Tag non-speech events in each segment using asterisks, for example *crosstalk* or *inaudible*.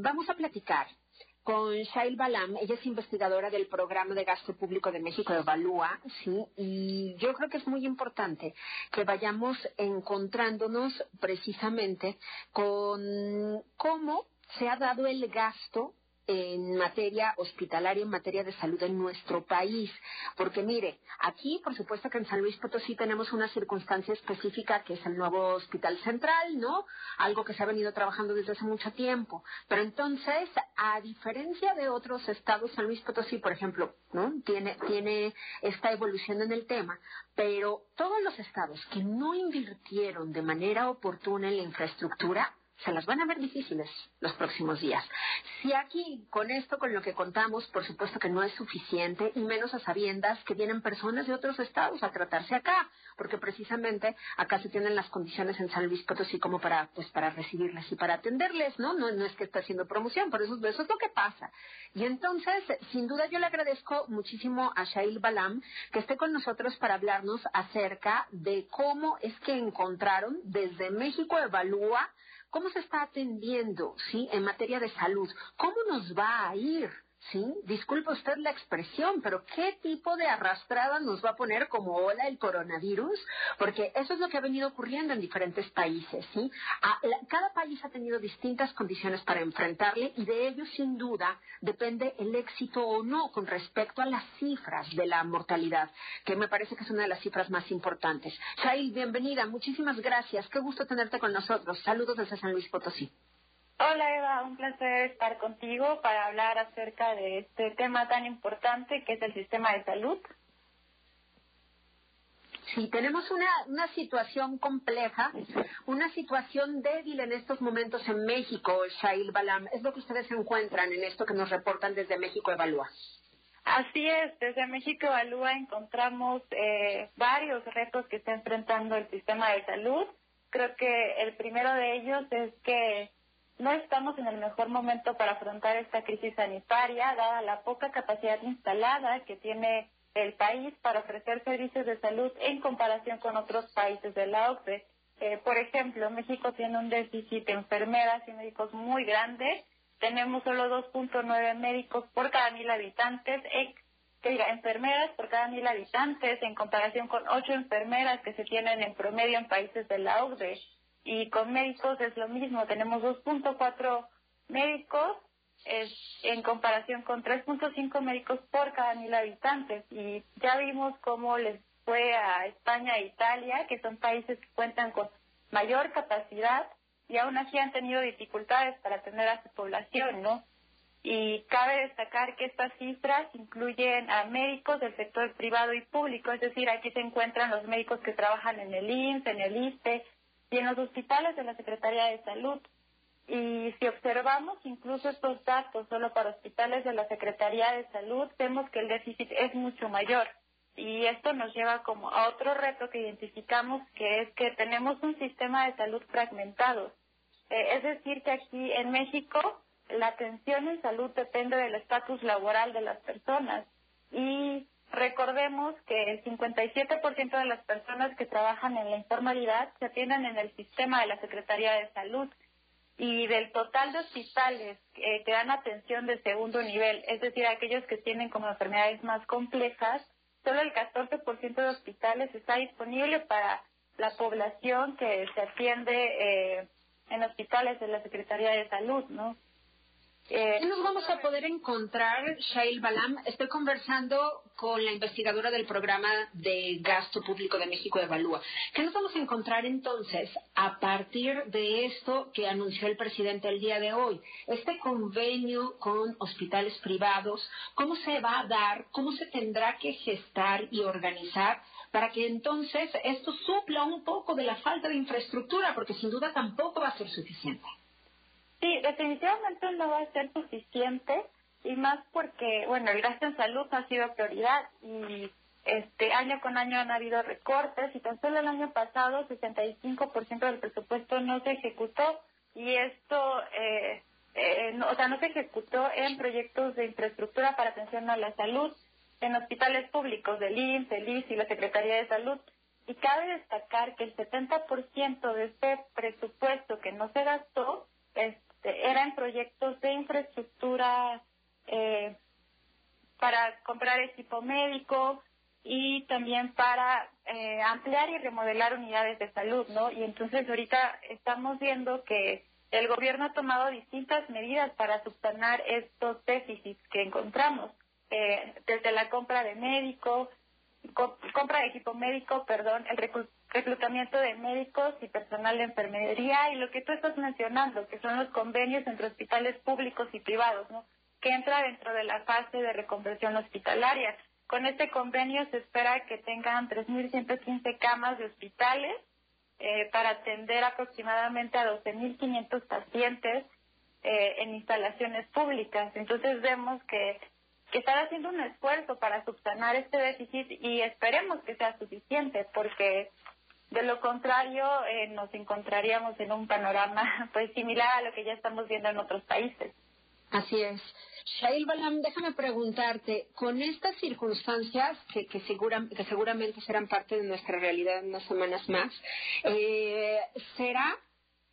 vamos a platicar con Shail Balam, ella es investigadora del programa de gasto público de México Evalúa, sí, y yo creo que es muy importante que vayamos encontrándonos precisamente con cómo se ha dado el gasto en materia hospitalaria, en materia de salud en nuestro país. Porque mire, aquí por supuesto que en San Luis Potosí tenemos una circunstancia específica que es el nuevo hospital central, ¿no? Algo que se ha venido trabajando desde hace mucho tiempo. Pero entonces, a diferencia de otros estados, San Luis Potosí, por ejemplo, ¿no? Tiene, tiene esta evolución en el tema, pero todos los estados que no invirtieron de manera oportuna en la infraestructura, se las van a ver difíciles los próximos días. Si aquí, con esto, con lo que contamos, por supuesto que no es suficiente, y menos a sabiendas que vienen personas de otros estados a tratarse acá, porque precisamente acá se tienen las condiciones en San Luis Potosí como para, pues, para recibirles y para atenderles, ¿no? No, no es que esté haciendo promoción, por eso, eso es lo que pasa. Y entonces, sin duda, yo le agradezco muchísimo a Shail Balam que esté con nosotros para hablarnos acerca de cómo es que encontraron desde México Evalúa cómo se está atendiendo, ¿sí? En materia de salud, ¿cómo nos va a ir? ¿Sí? Disculpe usted la expresión, pero ¿qué tipo de arrastrada nos va a poner como ola el coronavirus? Porque eso es lo que ha venido ocurriendo en diferentes países, ¿sí? cada país ha tenido distintas condiciones para enfrentarle y de ello, sin duda, depende el éxito o no con respecto a las cifras de la mortalidad, que me parece que es una de las cifras más importantes. Shail, bienvenida, muchísimas gracias, qué gusto tenerte con nosotros. Saludos desde San Luis Potosí. Hola Eva, un placer estar contigo para hablar acerca de este tema tan importante que es el sistema de salud. Sí, tenemos una, una situación compleja, una situación débil en estos momentos en México, Shail Balam. Es lo que ustedes encuentran en esto que nos reportan desde México Evalúa. Así es, desde México Evalúa encontramos eh, varios retos que está enfrentando el sistema de salud. Creo que el primero de ellos es que no estamos en el mejor momento para afrontar esta crisis sanitaria, dada la poca capacidad instalada que tiene el país para ofrecer servicios de salud en comparación con otros países de la OCDE. Eh, por ejemplo, México tiene un déficit de enfermeras y médicos muy grande. Tenemos solo 2.9 médicos por cada mil habitantes, que diga, enfermeras por cada mil habitantes, en comparación con ocho enfermeras que se tienen en promedio en países de la OCDE. Y con médicos es lo mismo, tenemos 2.4 médicos en comparación con 3.5 médicos por cada mil habitantes. Y ya vimos cómo les fue a España e Italia, que son países que cuentan con mayor capacidad y aún así han tenido dificultades para atender a su población, ¿no? Y cabe destacar que estas cifras incluyen a médicos del sector privado y público, es decir, aquí se encuentran los médicos que trabajan en el INSS, en el ISTE, y en los hospitales de la Secretaría de Salud. Y si observamos incluso estos datos solo para hospitales de la Secretaría de Salud, vemos que el déficit es mucho mayor. Y esto nos lleva como a otro reto que identificamos, que es que tenemos un sistema de salud fragmentado. Eh, es decir, que aquí en México la atención en salud depende del estatus laboral de las personas. Y Recordemos que el 57% de las personas que trabajan en la informalidad se atienden en el sistema de la Secretaría de Salud y del total de hospitales que dan atención de segundo nivel, es decir, aquellos que tienen como enfermedades más complejas, solo el 14% de hospitales está disponible para la población que se atiende eh, en hospitales de la Secretaría de Salud, ¿no? Eh, nos vamos a poder encontrar, Shail Balam? Estoy conversando con la investigadora del programa de gasto público de México Evalúa. ¿Qué nos vamos a encontrar entonces a partir de esto que anunció el presidente el día de hoy? Este convenio con hospitales privados, ¿cómo se va a dar? ¿Cómo se tendrá que gestar y organizar para que entonces esto supla un poco de la falta de infraestructura? Porque sin duda tampoco va a ser suficiente. Sí, definitivamente no va a ser suficiente y más porque, bueno, el gasto en salud ha sido prioridad y este año con año han habido recortes y tan solo el año pasado 65% del presupuesto no se ejecutó y esto, eh, eh, no, o sea, no se ejecutó en proyectos de infraestructura para atención a la salud en hospitales públicos del IMSS, el IS y la Secretaría de Salud. Y cabe destacar que el 70% de este presupuesto que no se gastó es eran proyectos de infraestructura eh, para comprar equipo médico y también para eh, ampliar y remodelar unidades de salud, ¿no? Y entonces ahorita estamos viendo que el gobierno ha tomado distintas medidas para subsanar estos déficits que encontramos, eh, desde la compra de médicos, compra de equipo médico, perdón, el reclutamiento de médicos y personal de enfermería y lo que tú estás mencionando, que son los convenios entre hospitales públicos y privados, ¿no? que entra dentro de la fase de reconversión hospitalaria. Con este convenio se espera que tengan 3.115 camas de hospitales eh, para atender aproximadamente a 12.500 pacientes eh, en instalaciones públicas. Entonces vemos que que están haciendo un esfuerzo para subsanar este déficit y esperemos que sea suficiente porque de lo contrario eh, nos encontraríamos en un panorama *laughs* pues similar a lo que ya estamos viendo en otros países. Así es. Shail Balam, déjame preguntarte, con estas circunstancias que, que, que seguramente serán parte de nuestra realidad en unas semanas más, eh, ¿será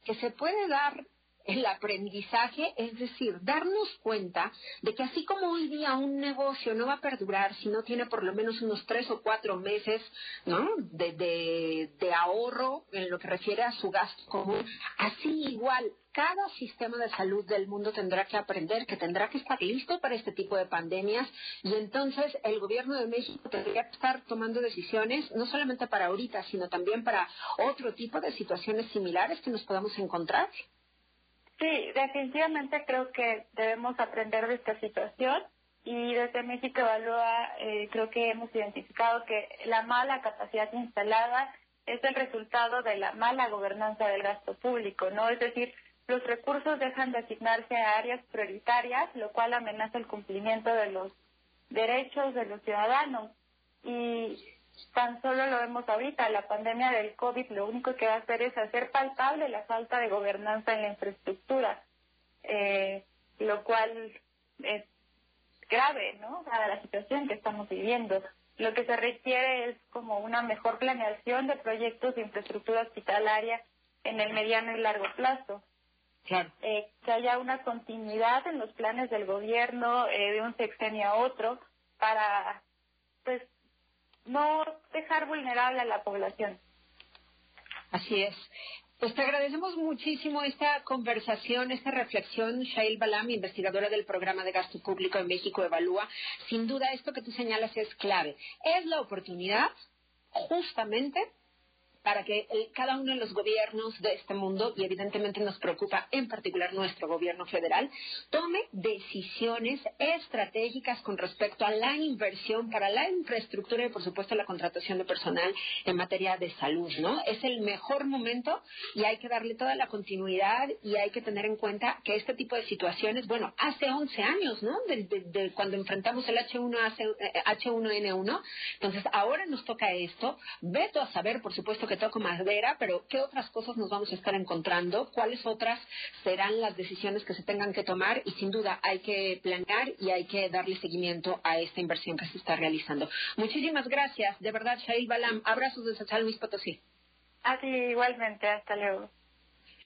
que se puede dar el aprendizaje, es decir, darnos cuenta de que así como hoy día un negocio no va a perdurar si no tiene por lo menos unos tres o cuatro meses ¿no? de, de, ahorro en lo que refiere a su gasto común, así igual cada sistema de salud del mundo tendrá que aprender que tendrá que estar listo para este tipo de pandemias y entonces el gobierno de México tendría que estar tomando decisiones no solamente para ahorita, sino también para otro tipo de situaciones similares que nos podamos encontrar. Sí, definitivamente creo que debemos aprender de esta situación y desde México Evalúa eh, creo que hemos identificado que la mala capacidad instalada es el resultado de la mala gobernanza del gasto público, ¿no? Es decir, los recursos dejan de asignarse a áreas prioritarias, lo cual amenaza el cumplimiento de los derechos de los ciudadanos. Y tan solo lo vemos ahorita, la pandemia del COVID lo único que va a hacer es hacer palpable la falta de gobernanza en la infraestructura, eh, lo cual es grave, ¿no? Para la situación que estamos viviendo. Lo que se requiere es como una mejor planeación de proyectos de infraestructura hospitalaria en el mediano y largo plazo. Claro. Eh, que haya una continuidad en los planes del gobierno eh, de un sexenio a otro para pues no dejar vulnerable a la población. Así es. Pues te agradecemos muchísimo esta conversación, esta reflexión, Shail Balam, investigadora del programa de gasto público en México Evalúa. Sin duda, esto que tú señalas es clave. Es la oportunidad, justamente, para que cada uno de los gobiernos de este mundo, y evidentemente nos preocupa en particular nuestro gobierno federal, tome decisiones estratégicas con respecto a la inversión para la infraestructura y, por supuesto, la contratación de personal en materia de salud, ¿no? Es el mejor momento y hay que darle toda la continuidad y hay que tener en cuenta que este tipo de situaciones, bueno, hace 11 años, ¿no? De, cuando enfrentamos el H1, H1N1, entonces ahora nos toca esto. Veto a saber, por supuesto, que toco madera, pero ¿qué otras cosas nos vamos a estar encontrando? ¿Cuáles otras serán las decisiones que se tengan que tomar? Y sin duda hay que planear y hay que darle seguimiento a esta inversión que se está realizando. Muchísimas gracias, de verdad, Shail Balam. Abrazos desde San Luis Potosí. Así, igualmente, hasta luego.